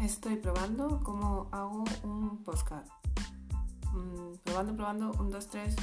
Estoy probando cómo hago un podcast. Mm, probando, probando, un, dos, tres.